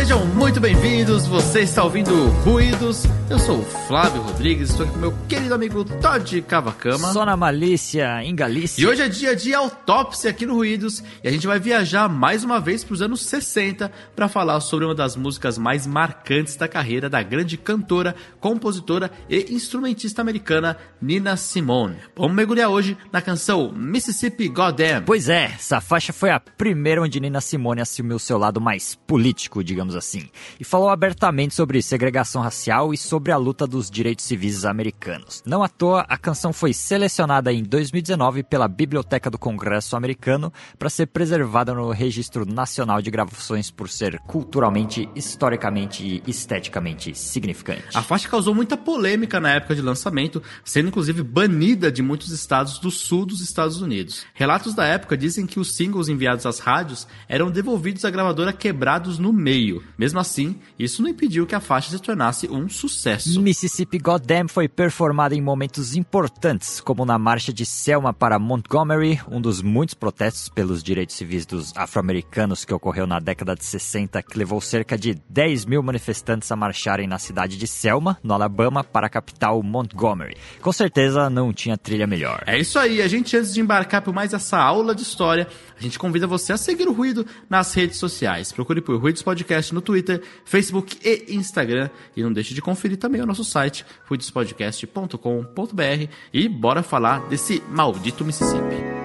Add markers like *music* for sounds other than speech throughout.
Sejam muito bem-vindos, você está ouvindo Ruídos. Eu sou o Flávio Rodrigues, estou aqui com meu querido amigo Todd Cavacama. Só na malícia, em Galícia. E hoje é dia de autópsia aqui no Ruídos e a gente vai viajar mais uma vez para os anos 60 para falar sobre uma das músicas mais marcantes da carreira da grande cantora, compositora e instrumentista americana Nina Simone. Vamos mergulhar hoje na canção Mississippi Goddamn. Pois é, essa faixa foi a primeira onde Nina Simone assumiu seu lado mais político, digamos assim, e falou abertamente sobre segregação racial e sobre a luta dos direitos civis americanos. Não à toa, a canção foi selecionada em 2019 pela Biblioteca do Congresso americano para ser preservada no Registro Nacional de Gravações por ser culturalmente, historicamente e esteticamente significante. A faixa causou muita polêmica na época de lançamento, sendo inclusive banida de muitos estados do sul dos Estados Unidos. Relatos da época dizem que os singles enviados às rádios eram devolvidos à gravadora quebrados no meio. Mesmo assim, isso não impediu que a faixa se tornasse um sucesso. Mississippi Goddamn foi performada em momentos importantes, como na marcha de Selma para Montgomery, um dos muitos protestos pelos direitos civis dos afro-americanos que ocorreu na década de 60, que levou cerca de 10 mil manifestantes a marcharem na cidade de Selma, no Alabama, para a capital Montgomery. Com certeza não tinha trilha melhor. É isso aí, a gente antes de embarcar por mais essa aula de história, a gente convida você a seguir o Ruído nas redes sociais. Procure por Ruídos Podcast no Twitter, Facebook e Instagram. E não deixe de conferir também o nosso site, ruidospodcast.com.br. E bora falar desse maldito Mississippi.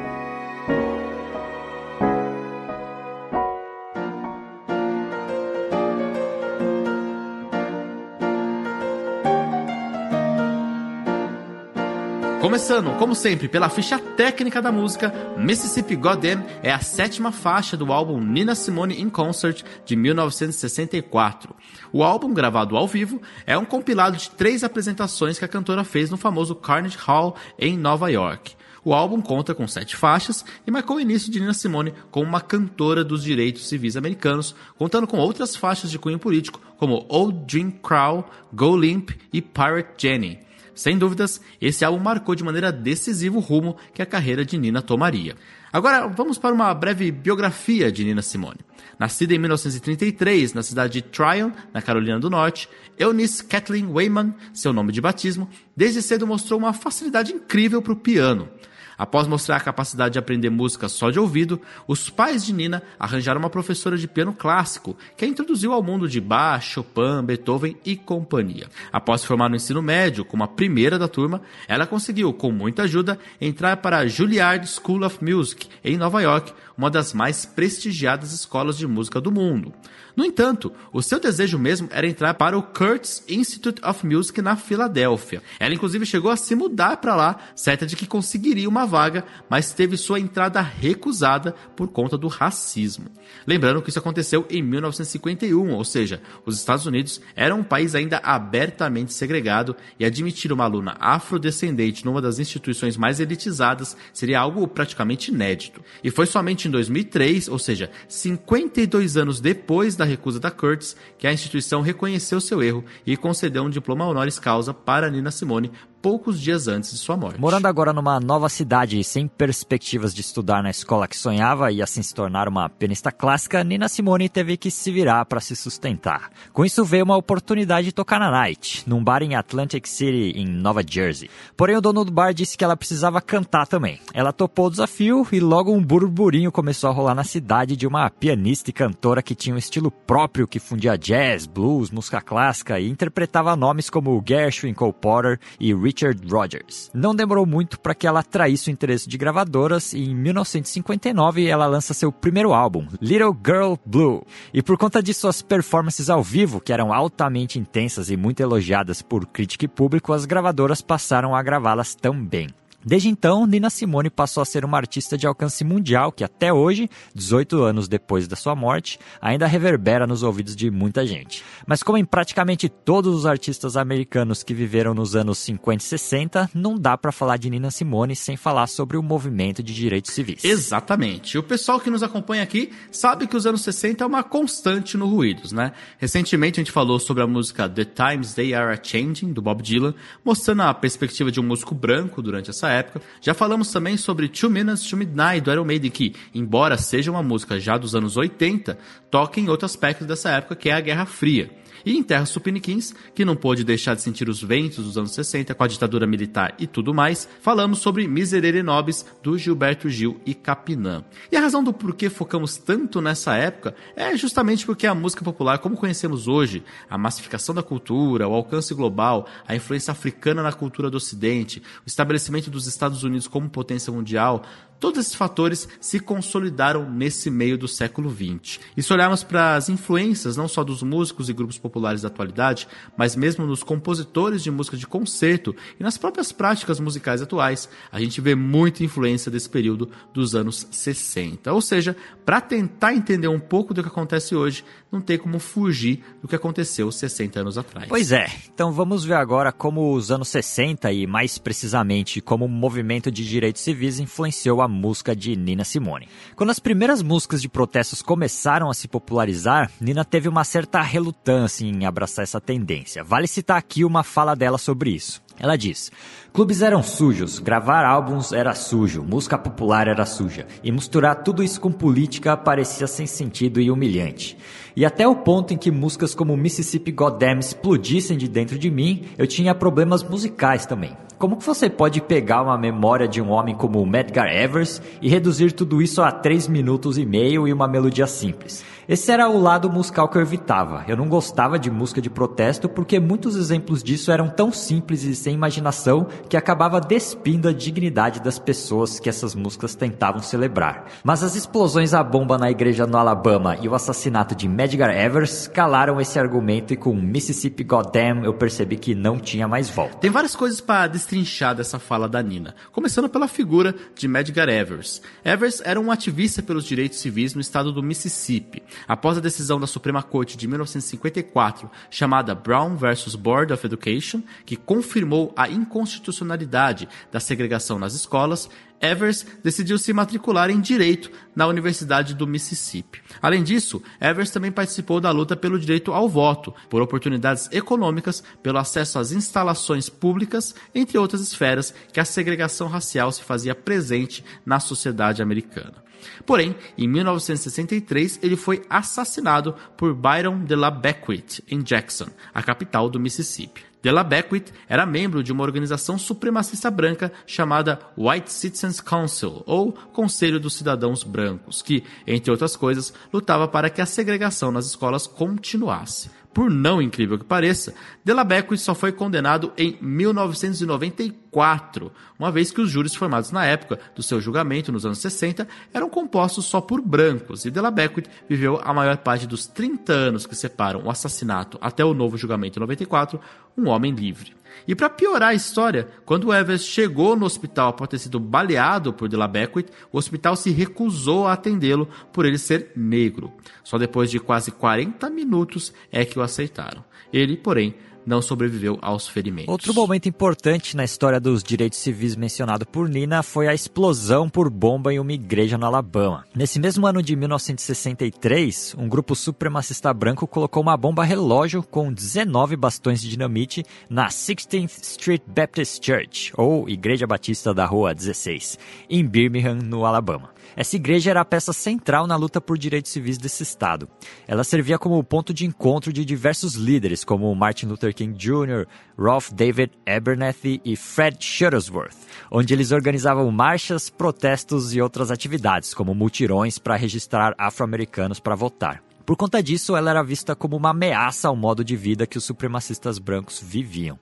Começando, como sempre, pela ficha técnica da música, Mississippi Goddamn é a sétima faixa do álbum Nina Simone in Concert de 1964. O álbum, gravado ao vivo, é um compilado de três apresentações que a cantora fez no famoso Carnegie Hall em Nova York. O álbum conta com sete faixas e marcou o início de Nina Simone como uma cantora dos direitos civis americanos, contando com outras faixas de cunho político como Old Jim Crow, Go Limp e Pirate Jenny. Sem dúvidas, esse álbum marcou de maneira decisiva o rumo que a carreira de Nina tomaria. Agora, vamos para uma breve biografia de Nina Simone. Nascida em 1933 na cidade de Tryon, na Carolina do Norte, Eunice Kathleen Wayman, seu nome de batismo, desde cedo mostrou uma facilidade incrível para o piano. Após mostrar a capacidade de aprender música só de ouvido, os pais de Nina arranjaram uma professora de piano clássico que a introduziu ao mundo de Bach, Chopin, Beethoven e companhia. Após se formar no ensino médio como a primeira da turma, ela conseguiu, com muita ajuda, entrar para a Juilliard School of Music em Nova York, uma das mais prestigiadas escolas de música do mundo. No entanto, o seu desejo mesmo era entrar para o Curtis Institute of Music na Filadélfia. Ela inclusive chegou a se mudar para lá, certa de que conseguiria uma vaga, mas teve sua entrada recusada por conta do racismo. Lembrando que isso aconteceu em 1951, ou seja, os Estados Unidos eram um país ainda abertamente segregado e admitir uma aluna afrodescendente numa das instituições mais elitizadas seria algo praticamente inédito. E foi somente em 2003, ou seja, 52 anos depois da da recusa da Curtis que a instituição reconheceu seu erro e concedeu um diploma honoris causa para Nina Simone poucos dias antes de sua morte. Morando agora numa nova cidade e sem perspectivas de estudar na escola que sonhava e assim se tornar uma pianista clássica, Nina Simone teve que se virar para se sustentar. Com isso veio uma oportunidade de tocar na night, num bar em Atlantic City, em Nova Jersey. Porém, o dono do bar disse que ela precisava cantar também. Ela topou o desafio e logo um burburinho começou a rolar na cidade de uma pianista e cantora que tinha um estilo próprio que fundia jazz, blues, música clássica e interpretava nomes como Gershwin, Cole Porter e Richard Richard Rogers. Não demorou muito para que ela atraísse o interesse de gravadoras e em 1959 ela lança seu primeiro álbum, Little Girl Blue. E por conta de suas performances ao vivo, que eram altamente intensas e muito elogiadas por crítica e público, as gravadoras passaram a gravá-las também. Desde então, Nina Simone passou a ser uma artista de alcance mundial que até hoje, 18 anos depois da sua morte, ainda reverbera nos ouvidos de muita gente. Mas como em praticamente todos os artistas americanos que viveram nos anos 50 e 60, não dá para falar de Nina Simone sem falar sobre o movimento de direitos civis. Exatamente. O pessoal que nos acompanha aqui sabe que os anos 60 é uma constante no Ruídos, né? Recentemente a gente falou sobre a música The Times They Are A Changing, do Bob Dylan, mostrando a perspectiva de um músico branco durante essa época. Já falamos também sobre Two Minutes to Midnight do Iron Maiden, que, embora seja uma música já dos anos 80, toca em outro aspecto dessa época, que é a Guerra Fria e em terras tupiniquins, que não pôde deixar de sentir os ventos dos anos 60 com a ditadura militar e tudo mais, falamos sobre Miserere Nobis do Gilberto Gil e Capinã. E a razão do porquê focamos tanto nessa época é justamente porque a música popular, como conhecemos hoje, a massificação da cultura, o alcance global, a influência africana na cultura do Ocidente, o estabelecimento dos Estados Unidos como potência mundial, Todos esses fatores se consolidaram nesse meio do século XX. E se olharmos para as influências não só dos músicos e grupos populares da atualidade, mas mesmo nos compositores de música de concerto e nas próprias práticas musicais atuais, a gente vê muita influência desse período dos anos 60. Ou seja, para tentar entender um pouco do que acontece hoje, não tem como fugir do que aconteceu 60 anos atrás. Pois é, então vamos ver agora como os anos 60 e mais precisamente como o movimento de direitos civis influenciou a música de Nina Simone. Quando as primeiras músicas de protestos começaram a se popularizar, Nina teve uma certa relutância em abraçar essa tendência. Vale citar aqui uma fala dela sobre isso. Ela diz: Clubes eram sujos, gravar álbuns era sujo, música popular era suja, e misturar tudo isso com política parecia sem sentido e humilhante. E até o ponto em que músicas como Mississippi Goddamn explodissem de dentro de mim, eu tinha problemas musicais também. Como que você pode pegar uma memória de um homem como Medgar Evers e reduzir tudo isso a 3 minutos e meio e uma melodia simples? Esse era o lado musical que eu evitava. Eu não gostava de música de protesto porque muitos exemplos disso eram tão simples e sem imaginação que acabava despindo a dignidade das pessoas que essas músicas tentavam celebrar. Mas as explosões à bomba na igreja no Alabama e o assassinato de Medgar Evers calaram esse argumento e com Mississippi Goddamn eu percebi que não tinha mais volta. Tem várias coisas para destrinchar dessa fala da Nina, começando pela figura de Medgar Evers. Evers era um ativista pelos direitos civis no estado do Mississippi. Após a decisão da Suprema Corte de 1954, chamada Brown vs. Board of Education, que confirmou a inconstitucionalidade da segregação nas escolas, Evers decidiu se matricular em Direito na Universidade do Mississippi. Além disso, Evers também participou da luta pelo direito ao voto, por oportunidades econômicas, pelo acesso às instalações públicas, entre outras esferas que a segregação racial se fazia presente na sociedade americana. Porém, em 1963, ele foi assassinado por Byron de la Beckwith em Jackson, a capital do Mississippi. De la Beckwith era membro de uma organização supremacista branca chamada White Citizens Council, ou Conselho dos Cidadãos Brancos, que, entre outras coisas, lutava para que a segregação nas escolas continuasse. Por não incrível que pareça, Beckwith só foi condenado em 1994, uma vez que os júris formados na época do seu julgamento nos anos 60 eram compostos só por brancos, e Beckwith viveu a maior parte dos 30 anos que separam o assassinato até o novo julgamento em 94, um homem livre. E para piorar a história, quando Evers chegou no hospital após ter sido baleado por De La Beckwith, o hospital se recusou a atendê-lo por ele ser negro. Só depois de quase 40 minutos é que o aceitaram. Ele, porém, não sobreviveu aos ferimentos. Outro momento importante na história dos direitos civis mencionado por Nina foi a explosão por bomba em uma igreja no Alabama. Nesse mesmo ano de 1963, um grupo supremacista branco colocou uma bomba relógio com 19 bastões de dinamite na 16th Street Baptist Church, ou Igreja Batista da Rua 16, em Birmingham, no Alabama. Essa igreja era a peça central na luta por direitos civis desse estado. Ela servia como ponto de encontro de diversos líderes, como Martin Luther King Jr., Ralph David Abernathy e Fred Shuttlesworth, onde eles organizavam marchas, protestos e outras atividades, como mutirões para registrar afro-americanos para votar. Por conta disso, ela era vista como uma ameaça ao modo de vida que os supremacistas brancos viviam.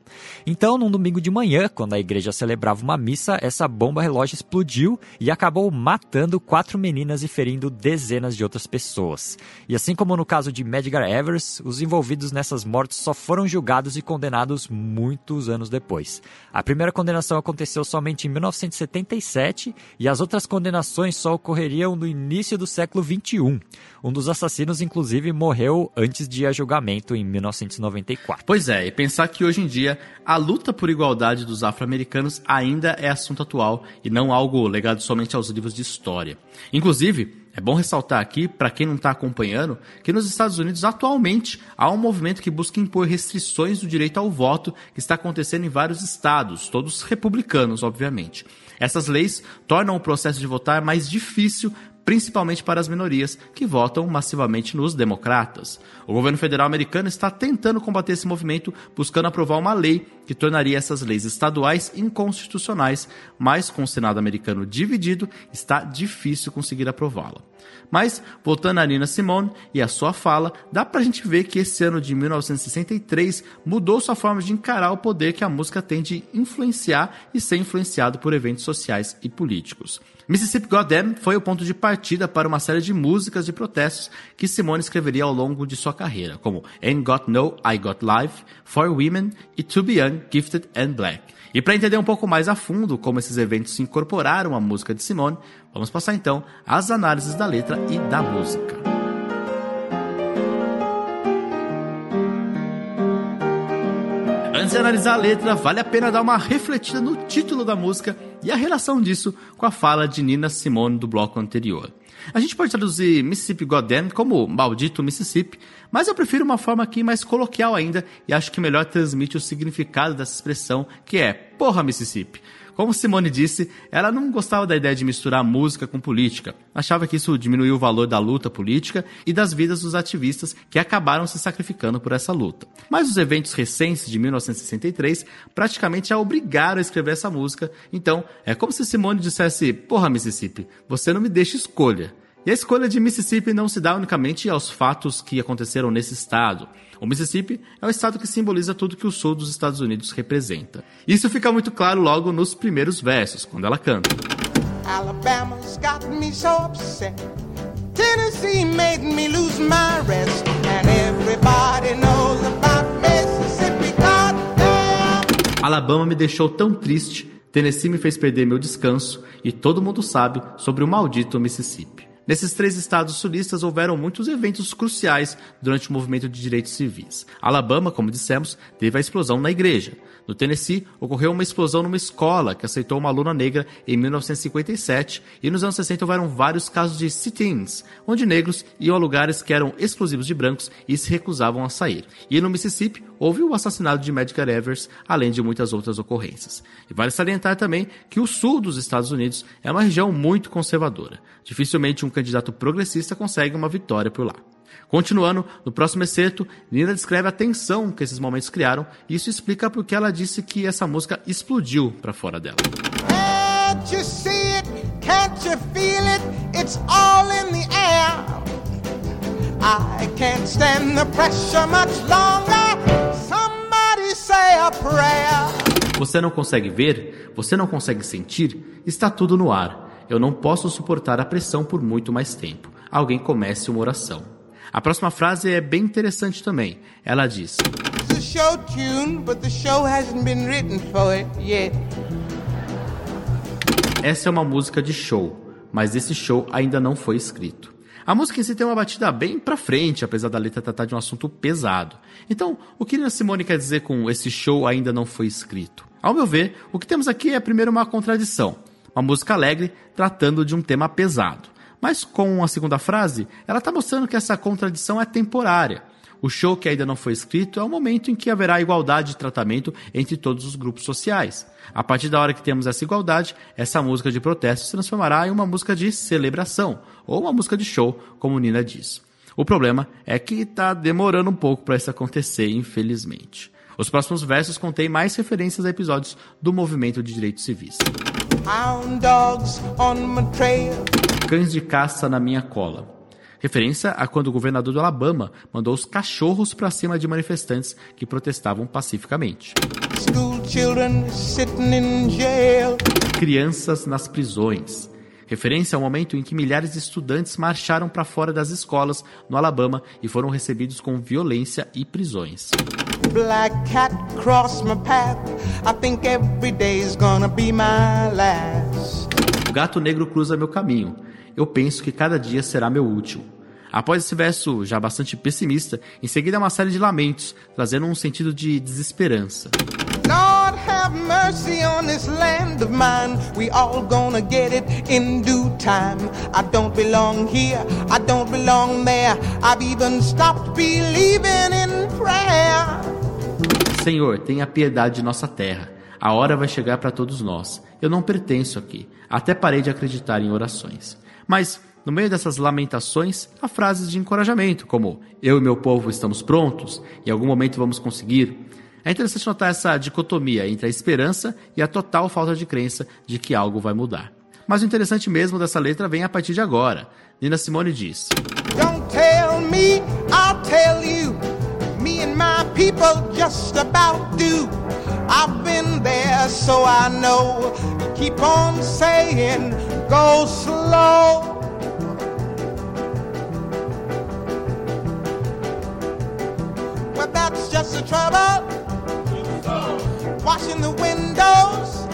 Então, num domingo de manhã, quando a igreja celebrava uma missa, essa bomba relógio explodiu e acabou matando quatro meninas e ferindo dezenas de outras pessoas. E assim como no caso de Medgar Evers, os envolvidos nessas mortes só foram julgados e condenados muitos anos depois. A primeira condenação aconteceu somente em 1977 e as outras condenações só ocorreriam no início do século 21. Um dos assassinos, inclusive, morreu antes de a julgamento em 1994. Pois é, e pensar que hoje em dia a luta por igualdade dos afro-americanos ainda é assunto atual e não algo legado somente aos livros de história. Inclusive, É bom ressaltar aqui, para quem não está acompanhando, que nos Estados Unidos atualmente há um movimento que busca impor restrições do direito ao voto que está acontecendo em vários estados, todos republicanos, obviamente. Essas leis tornam o processo de votar mais difícil principalmente para as minorias que votam massivamente nos democratas. O governo federal americano está tentando combater esse movimento, buscando aprovar uma lei que tornaria essas leis estaduais inconstitucionais, mas com o Senado americano dividido, está difícil conseguir aprová-la. Mas, voltando a Nina Simone e a sua fala, dá pra gente ver que esse ano de 1963 mudou sua forma de encarar o poder que a música tem de influenciar e ser influenciado por eventos sociais e políticos. Mississippi Goddamn foi o ponto de partida para uma série de músicas de protestos que Simone escreveria ao longo de sua carreira, como Ain't Got No, I Got Life, For Women e To Be Young, Gifted and Black. E para entender um pouco mais a fundo como esses eventos se incorporaram à música de Simone, vamos passar então às análises da letra e da música. Antes de analisar a letra, vale a pena dar uma refletida no título da música e a relação disso com a fala de Nina Simone do bloco anterior. A gente pode traduzir Mississippi Goddamn como Maldito Mississippi, mas eu prefiro uma forma aqui mais coloquial ainda e acho que melhor transmite o significado dessa expressão, que é Porra Mississippi. Como Simone disse, ela não gostava da ideia de misturar música com política. Achava que isso diminuía o valor da luta política e das vidas dos ativistas que acabaram se sacrificando por essa luta. Mas os eventos recentes de 1963 praticamente a obrigaram a escrever essa música. Então, é como se Simone dissesse: Porra, Mississippi, você não me deixa escolha. E a escolha de Mississippi não se dá unicamente aos fatos que aconteceram nesse estado. O Mississippi é o estado que simboliza tudo que o sul dos Estados Unidos representa. Isso fica muito claro logo nos primeiros versos, quando ela canta. Alabama's got me so upset. Tennessee made me lose my rest. And everybody knows about Mississippi. Alabama me deixou tão triste. Tennessee me fez perder meu descanso. E todo mundo sabe sobre o maldito Mississippi. Nesses três estados sulistas houveram muitos eventos cruciais durante o movimento de direitos civis. Alabama, como dissemos, teve a explosão na igreja. No Tennessee, ocorreu uma explosão numa escola que aceitou uma aluna negra em 1957 e nos anos 60 houveram vários casos de sit-ins, onde negros iam a lugares que eram exclusivos de brancos e se recusavam a sair. E no Mississippi, houve o assassinato de Medgar Evers, além de muitas outras ocorrências. E vale salientar também que o sul dos Estados Unidos é uma região muito conservadora. Dificilmente um candidato progressista consegue uma vitória por lá. Continuando, no próximo excerto, Nina descreve a tensão que esses momentos criaram e isso explica porque ela disse que essa música explodiu para fora dela. Você não consegue ver? Você não consegue sentir? Está tudo no ar. Eu não posso suportar a pressão por muito mais tempo. Alguém comece uma oração. A próxima frase é bem interessante também. Ela diz: Essa é uma música de show, mas esse show ainda não foi escrito. A música em si tem uma batida bem pra frente, apesar da letra tratar de um assunto pesado. Então, o que a Simone quer dizer com esse show ainda não foi escrito? Ao meu ver, o que temos aqui é primeiro uma contradição. Uma música alegre tratando de um tema pesado. Mas com a segunda frase, ela está mostrando que essa contradição é temporária. O show que ainda não foi escrito é o momento em que haverá igualdade de tratamento entre todos os grupos sociais. A partir da hora que temos essa igualdade, essa música de protesto se transformará em uma música de celebração, ou uma música de show, como Nina diz. O problema é que está demorando um pouco para isso acontecer, infelizmente. Os próximos versos contêm mais referências a episódios do movimento de direitos civis. Cães de caça na minha cola. Referência a quando o governador do Alabama mandou os cachorros para cima de manifestantes que protestavam pacificamente. Crianças nas prisões. Referência ao momento em que milhares de estudantes marcharam para fora das escolas no Alabama e foram recebidos com violência e prisões. Black cat cross my path. I think every day's gonna be my last. O gato negro cruza meu caminho. Eu penso que cada dia será meu último. Após esse verso já bastante pessimista, em seguida uma série de lamentos, trazendo um sentido de desesperança. Have mercy on this land of mine. We all gonna get it in due time. I don't belong here, I don't belong there. I've even stopped believing in prayer. Senhor, tenha piedade de nossa terra. A hora vai chegar para todos nós. Eu não pertenço aqui. Até parei de acreditar em orações. Mas no meio dessas lamentações, há frases de encorajamento, como eu e meu povo estamos prontos, em algum momento vamos conseguir. É interessante notar essa dicotomia entre a esperança e a total falta de crença de que algo vai mudar. Mas o interessante mesmo dessa letra vem a partir de agora. Nina Simone diz: Don't tell me, I'll tell you. Me and my people just about do. I've been there, so I know. Keep on saying, go slow. that's just the trouble. Washing the windows,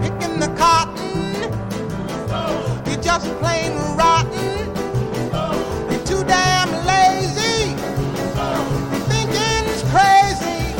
picking the cotton. You're just plain rotten. You're too damn lazy. Your thinking's crazy.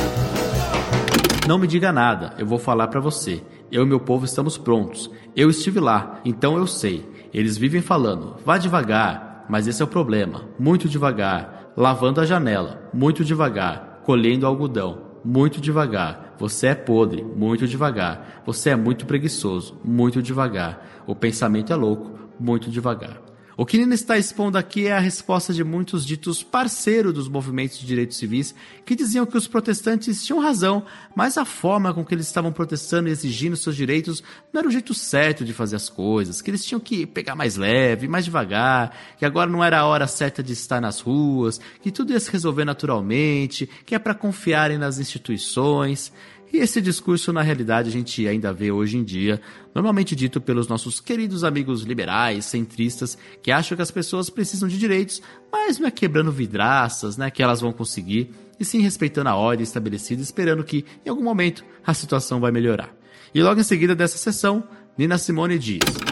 Não me diga nada, eu vou falar para você. Eu e meu povo estamos prontos. Eu estive lá, então eu sei. Eles vivem falando, vá devagar, mas esse é o problema, muito devagar lavando a janela, muito devagar, colhendo algodão, muito devagar. Você é podre, muito devagar. Você é muito preguiçoso, muito devagar. O pensamento é louco, muito devagar. O que Nina está expondo aqui é a resposta de muitos ditos parceiros dos movimentos de direitos civis que diziam que os protestantes tinham razão, mas a forma com que eles estavam protestando e exigindo seus direitos não era o jeito certo de fazer as coisas, que eles tinham que pegar mais leve, mais devagar, que agora não era a hora certa de estar nas ruas, que tudo ia se resolver naturalmente, que é para confiarem nas instituições. E esse discurso, na realidade, a gente ainda vê hoje em dia, normalmente dito pelos nossos queridos amigos liberais, centristas, que acham que as pessoas precisam de direitos, mas não é quebrando vidraças, né, que elas vão conseguir, e sim respeitando a ordem estabelecida, esperando que, em algum momento, a situação vai melhorar. E logo em seguida dessa sessão, Nina Simone diz.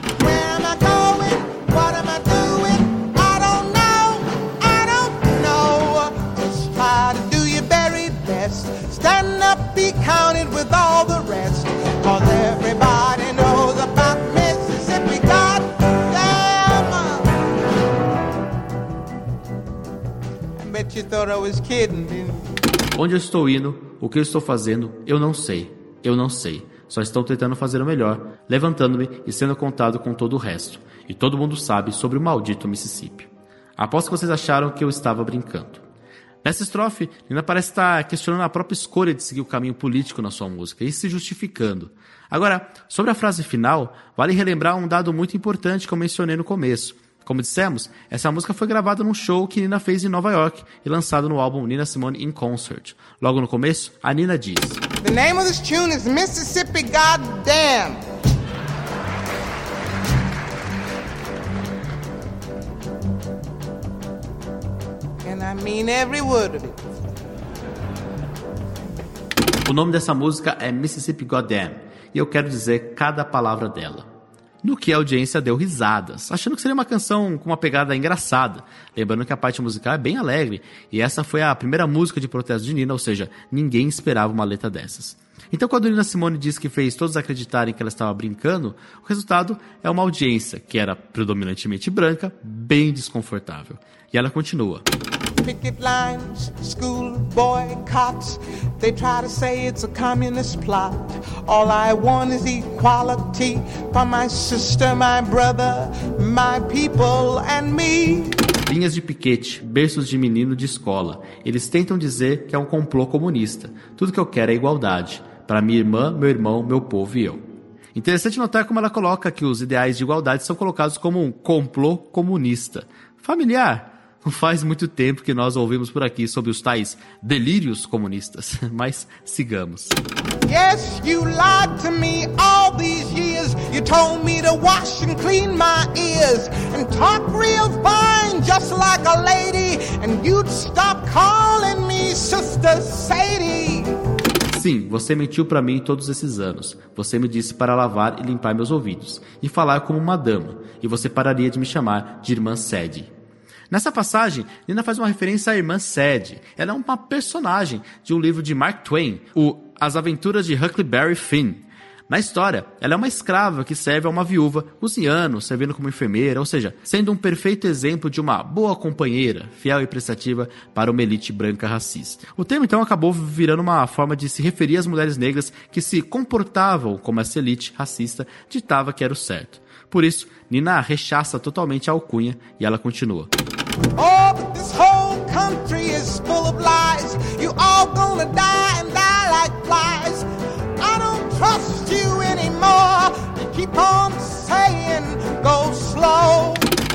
Onde eu estou indo, o que eu estou fazendo, eu não sei. Eu não sei. Só estou tentando fazer o melhor, levantando-me e sendo contado com todo o resto. E todo mundo sabe sobre o maldito Mississippi. Aposto que vocês acharam que eu estava brincando. Nessa estrofe, Nina parece estar questionando a própria escolha de seguir o caminho político na sua música e se justificando. Agora, sobre a frase final, vale relembrar um dado muito importante que eu mencionei no começo. Como dissemos, essa música foi gravada num show que Nina fez em Nova York e lançado no álbum Nina Simone in Concert. Logo no começo, a Nina diz: The name of this tune is Mississippi Goddamn. I mean every word of it. O nome dessa música é Mississippi Goddamn e eu quero dizer cada palavra dela. No que a audiência deu risadas, achando que seria uma canção com uma pegada engraçada. Lembrando que a parte musical é bem alegre e essa foi a primeira música de protesto de Nina, ou seja, ninguém esperava uma letra dessas. Então, quando Nina Simone disse que fez todos acreditarem que ela estava brincando, o resultado é uma audiência que era predominantemente branca, bem desconfortável. E ela continua picket lines, school boycotts. They try to say it's a communist plot. All I want is equality for my sister, my brother, my people and me. Linhas de piquete, berços de menino de escola. Eles tentam dizer que é um complô comunista. Tudo que eu quero é igualdade. Para minha irmã, meu irmão, meu povo e eu. Interessante notar como ela coloca que os ideais de igualdade são colocados como um complô comunista. Familiar, faz muito tempo que nós ouvimos por aqui sobre os tais delírios comunistas, *laughs* mas sigamos. Yes, you lied to me all these years. You told me to wash and clean my ears and talk real fine, just like a lady. And you'd stop calling me Sister Sadie. Sim, você mentiu para mim todos esses anos. Você me disse para lavar e limpar meus ouvidos e falar como uma dama, e você pararia de me chamar de irmã Sadie. Nessa passagem, Nina faz uma referência à irmã Sadie. Ela é uma personagem de um livro de Mark Twain, o As Aventuras de Huckleberry Finn. Na história, ela é uma escrava que serve a uma viúva, cozinhando, servindo como enfermeira, ou seja, sendo um perfeito exemplo de uma boa companheira, fiel e prestativa para uma elite branca racista. O termo então acabou virando uma forma de se referir às mulheres negras que se comportavam como essa elite racista ditava que era o certo. Por isso, Nina rechaça totalmente a alcunha e ela continua. Oh, but this whole country is full of lies. You all gonna die and die like flies. I don't trust you anymore. You keep on saying go slow.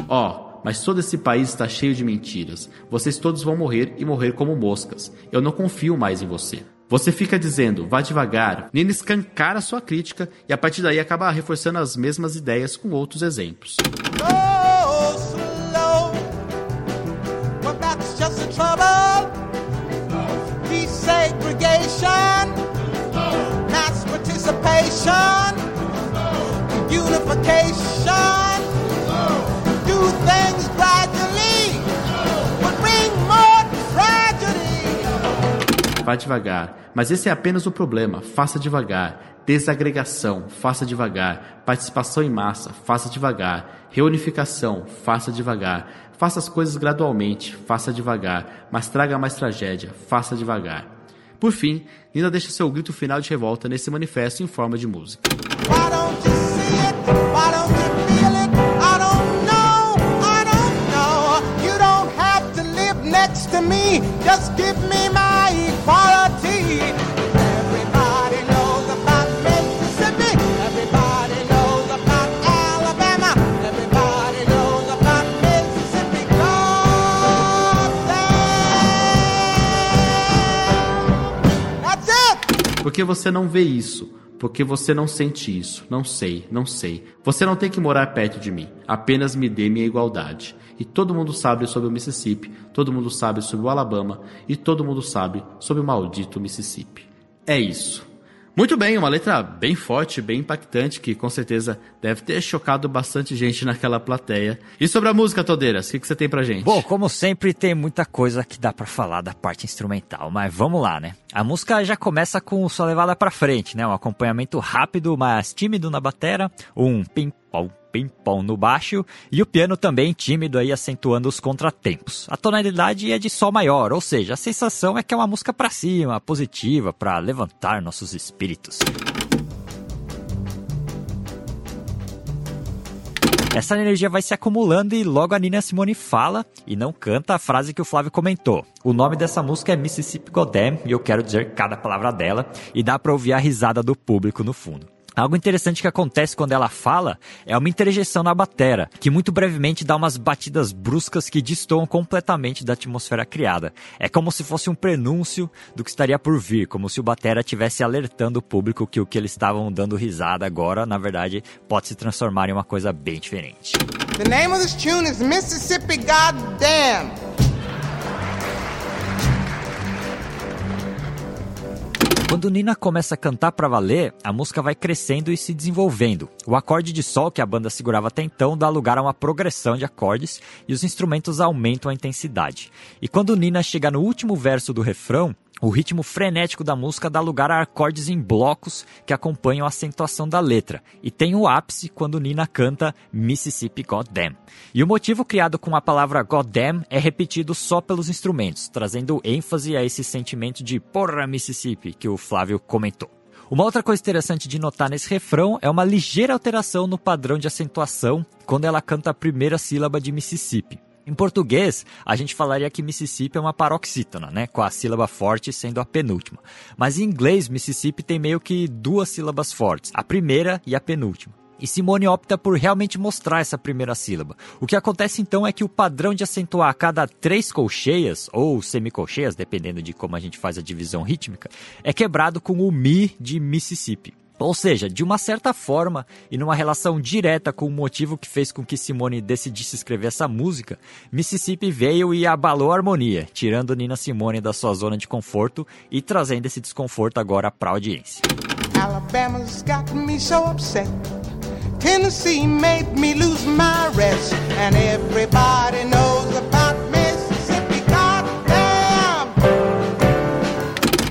Ó, oh, mas todo esse país está cheio de mentiras. Vocês todos vão morrer e morrer como moscas. Eu não confio mais em você. Você fica dizendo, vá devagar, Nina escancara sua crítica e a partir daí acaba reforçando as mesmas ideias com outros exemplos. Oh, trouble. Desegregation, mass participation, unification, do things gradually, would bring more tragedy. Vá devagar. Mas esse é apenas o problema. Faça devagar. Desagregação, faça devagar. Participação em massa, faça devagar. Reunificação, faça devagar. Faça as coisas gradualmente, faça devagar. Mas traga mais tragédia, faça devagar. Por fim, Nina deixa seu grito final de revolta nesse manifesto em forma de música. Just give me my equality. Porque você não vê isso? Porque você não sente isso? Não sei, não sei. Você não tem que morar perto de mim. Apenas me dê minha igualdade. E todo mundo sabe sobre o Mississippi, todo mundo sabe sobre o Alabama e todo mundo sabe sobre o maldito Mississippi. É isso. Muito bem, uma letra bem forte, bem impactante, que com certeza deve ter chocado bastante gente naquela plateia. E sobre a música, Todeiras, o que, que você tem pra gente? Bom, como sempre, tem muita coisa que dá para falar da parte instrumental, mas vamos lá, né? A música já começa com sua levada para frente, né? Um acompanhamento rápido, mas tímido na batera, um pim-pom, pim-pom no baixo e o piano também tímido aí acentuando os contratempos. A tonalidade é de sol maior, ou seja, a sensação é que é uma música para cima, positiva, para levantar nossos espíritos. Essa energia vai se acumulando e logo a Nina Simone fala e não canta a frase que o Flávio comentou. O nome dessa música é Mississippi Goddamn e eu quero dizer cada palavra dela e dá para ouvir a risada do público no fundo. Algo interessante que acontece quando ela fala é uma interjeição na batera, que muito brevemente dá umas batidas bruscas que destoam completamente da atmosfera criada. É como se fosse um prenúncio do que estaria por vir, como se o batera estivesse alertando o público que o que eles estavam dando risada agora, na verdade, pode se transformar em uma coisa bem diferente. The name of this tune is Mississippi Goddamn. Quando Nina começa a cantar para valer, a música vai crescendo e se desenvolvendo. O acorde de sol que a banda segurava até então dá lugar a uma progressão de acordes e os instrumentos aumentam a intensidade. E quando Nina chega no último verso do refrão, o ritmo frenético da música dá lugar a acordes em blocos que acompanham a acentuação da letra, e tem o ápice quando Nina canta Mississippi Goddamn. E o motivo criado com a palavra Goddamn é repetido só pelos instrumentos, trazendo ênfase a esse sentimento de porra Mississippi que o Flávio comentou. Uma outra coisa interessante de notar nesse refrão é uma ligeira alteração no padrão de acentuação quando ela canta a primeira sílaba de Mississippi. Em português, a gente falaria que Mississippi é uma paroxítona, né, com a sílaba forte sendo a penúltima. Mas em inglês, Mississippi tem meio que duas sílabas fortes, a primeira e a penúltima. E Simone opta por realmente mostrar essa primeira sílaba. O que acontece então é que o padrão de acentuar a cada três colcheias, ou semicolcheias, dependendo de como a gente faz a divisão rítmica, é quebrado com o Mi de Mississippi. Ou seja, de uma certa forma e numa relação direta com o motivo que fez com que Simone decidisse escrever essa música, Mississippi veio e abalou a harmonia, tirando Nina Simone da sua zona de conforto e trazendo esse desconforto agora para a audiência. Alabama's got me so upset. Tennessee made me lose my rest and everybody knows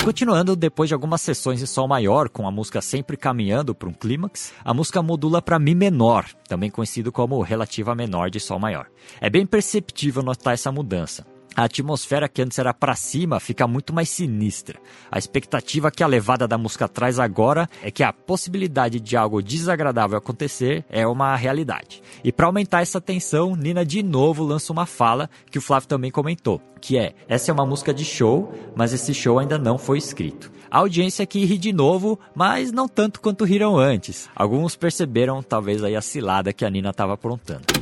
Continuando, depois de algumas sessões em Sol maior, com a música sempre caminhando para um clímax, a música modula para Mi menor, também conhecido como relativa menor de Sol maior. É bem perceptível notar essa mudança. A atmosfera que antes era para cima fica muito mais sinistra. A expectativa que a levada da música traz agora é que a possibilidade de algo desagradável acontecer é uma realidade. E para aumentar essa tensão, Nina de novo lança uma fala que o Flávio também comentou, que é: essa é uma música de show, mas esse show ainda não foi escrito. A audiência aqui ri de novo, mas não tanto quanto riram antes. Alguns perceberam talvez aí a cilada que a Nina estava aprontando.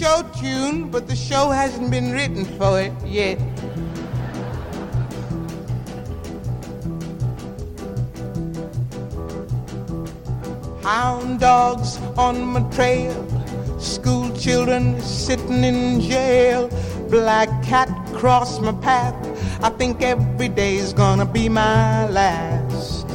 Show tune, but the show hasn't been written for it yet. Hound dogs on my trail, school children sitting in jail, black cat cross my path. I think every day's gonna be my last.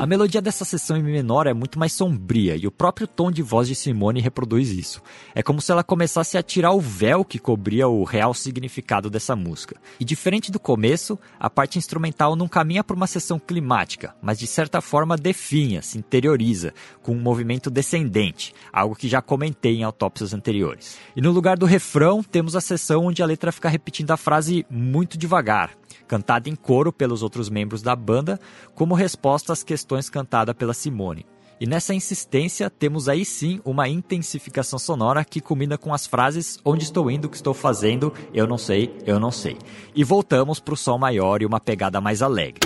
A melodia dessa sessão em Mi menor é muito mais sombria e o próprio tom de voz de Simone reproduz isso. É como se ela começasse a tirar o véu que cobria o real significado dessa música. E diferente do começo, a parte instrumental não caminha para uma sessão climática, mas de certa forma definha, se interioriza, com um movimento descendente, algo que já comentei em autópsias anteriores. E no lugar do refrão, temos a sessão onde a letra fica repetindo a frase muito devagar, cantada em coro pelos outros membros da banda, como resposta às questões cantadas pela Simone. E nessa insistência, temos aí sim uma intensificação sonora que culmina com as frases Onde estou indo, o que estou fazendo, eu não sei, eu não sei. E voltamos para o som maior e uma pegada mais alegre.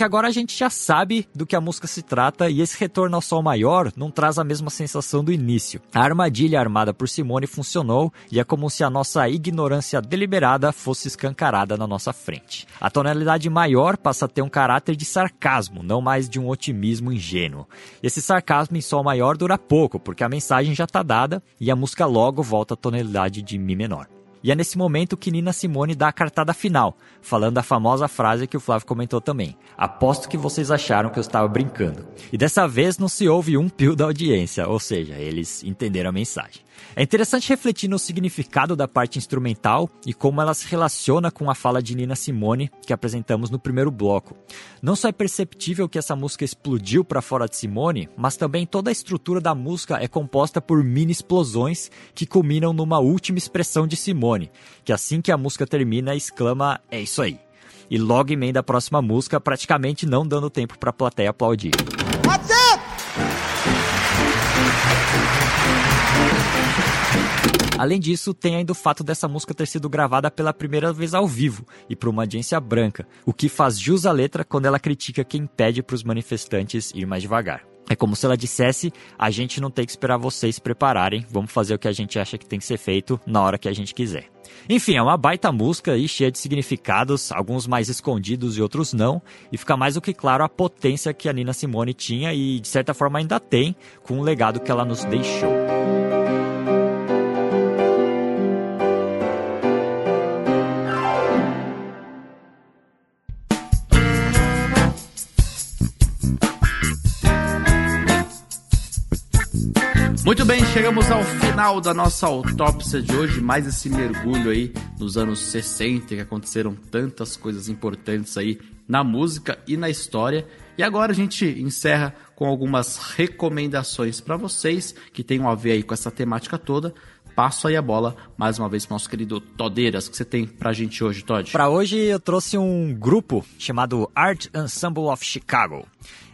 Que agora a gente já sabe do que a música se trata e esse retorno ao sol maior não traz a mesma sensação do início. A armadilha armada por Simone funcionou e é como se a nossa ignorância deliberada fosse escancarada na nossa frente. A tonalidade maior passa a ter um caráter de sarcasmo, não mais de um otimismo ingênuo. Esse sarcasmo em sol maior dura pouco, porque a mensagem já está dada e a música logo volta à tonalidade de mi menor. E é nesse momento que Nina Simone dá a cartada final, falando a famosa frase que o Flávio comentou também. Aposto que vocês acharam que eu estava brincando. E dessa vez não se ouve um pio da audiência, ou seja, eles entenderam a mensagem. É interessante refletir no significado da parte instrumental e como ela se relaciona com a fala de Nina Simone que apresentamos no primeiro bloco. Não só é perceptível que essa música explodiu para fora de Simone, mas também toda a estrutura da música é composta por mini explosões que culminam numa última expressão de Simone, que assim que a música termina exclama: "É isso aí". E logo emenda a próxima música, praticamente não dando tempo para a plateia aplaudir. What's up? Além disso, tem ainda o fato dessa música ter sido gravada pela primeira vez ao vivo e por uma audiência branca, o que faz jus à letra quando ela critica quem pede para os manifestantes ir mais devagar. É como se ela dissesse: a gente não tem que esperar vocês prepararem, vamos fazer o que a gente acha que tem que ser feito na hora que a gente quiser. Enfim, é uma baita música e cheia de significados, alguns mais escondidos e outros não, e fica mais do que claro a potência que a Nina Simone tinha e de certa forma ainda tem com o legado que ela nos deixou. Muito bem, chegamos ao final da nossa autópsia de hoje, mais esse mergulho aí nos anos 60, que aconteceram tantas coisas importantes aí na música e na história. E agora a gente encerra com algumas recomendações para vocês que tenham a ver aí com essa temática toda. Passo aí a bola mais uma vez para nosso querido Todeiras, que você tem pra gente hoje, Todd? Para hoje eu trouxe um grupo chamado Art Ensemble of Chicago.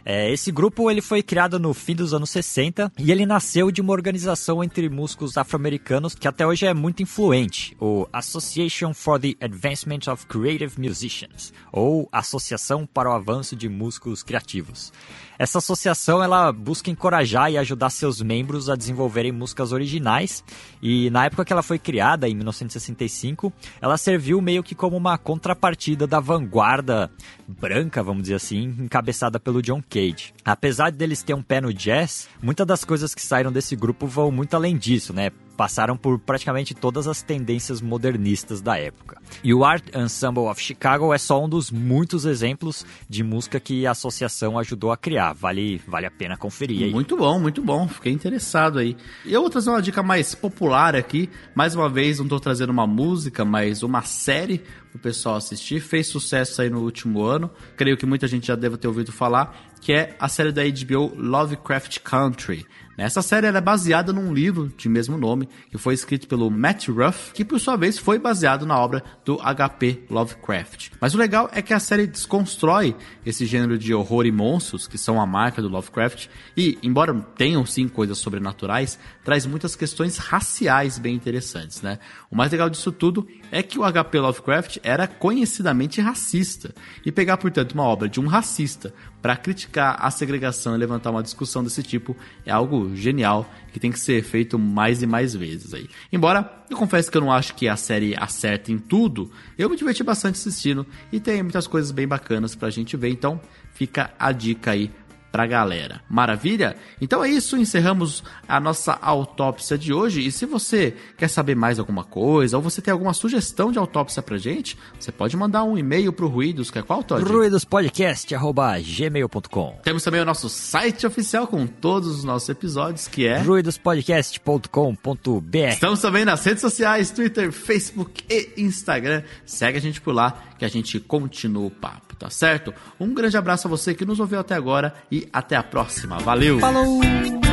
É, esse grupo ele foi criado no fim dos anos 60 e ele nasceu de uma organização entre músicos afro-americanos que até hoje é muito influente, o Association for the Advancement of Creative Musicians, ou Associação para o Avanço de Músicos Criativos. Essa associação ela busca encorajar e ajudar seus membros a desenvolverem músicas originais e na época que ela foi criada, em 1965, ela serviu meio que como uma contrapartida da vanguarda branca, vamos dizer assim, encabeçada pelo John Cage. Apesar deles ter um pé no jazz, muitas das coisas que saíram desse grupo vão muito além disso, né? Passaram por praticamente todas as tendências modernistas da época. E o Art Ensemble of Chicago é só um dos muitos exemplos de música que a associação ajudou a criar. Vale, vale a pena conferir aí. Muito bom, muito bom. Fiquei interessado aí. E eu vou trazer uma dica mais popular aqui. Mais uma vez, não estou trazendo uma música, mas uma série o pessoal assistir. Fez sucesso aí no último ano. Creio que muita gente já deve ter ouvido falar, que é a série da HBO Lovecraft Country. Essa série é baseada num livro de mesmo nome, que foi escrito pelo Matt Ruff, que por sua vez foi baseado na obra do HP Lovecraft. Mas o legal é que a série desconstrói esse gênero de horror e monstros, que são a marca do Lovecraft, e, embora tenham sim coisas sobrenaturais, traz muitas questões raciais bem interessantes, né? O mais legal disso tudo é que o HP Lovecraft era conhecidamente racista, e pegar, portanto, uma obra de um racista para criticar a segregação e levantar uma discussão desse tipo é algo genial que tem que ser feito mais e mais vezes aí. Embora eu confesso que eu não acho que a série acerta em tudo, eu me diverti bastante assistindo e tem muitas coisas bem bacanas pra gente ver, então fica a dica aí pra galera. Maravilha? Então é isso, encerramos a nossa autópsia de hoje. E se você quer saber mais alguma coisa ou você tem alguma sugestão de autópsia pra gente, você pode mandar um e-mail pro Ruídos, que é qual, Todd? ruidospodcast.gmail.com Temos também o nosso site oficial com todos os nossos episódios, que é ruidospodcast.com.br Estamos também nas redes sociais, Twitter, Facebook e Instagram. Segue a gente por lá que a gente continua o papo, tá certo? Um grande abraço a você que nos ouviu até agora e até a próxima. Valeu! Falou!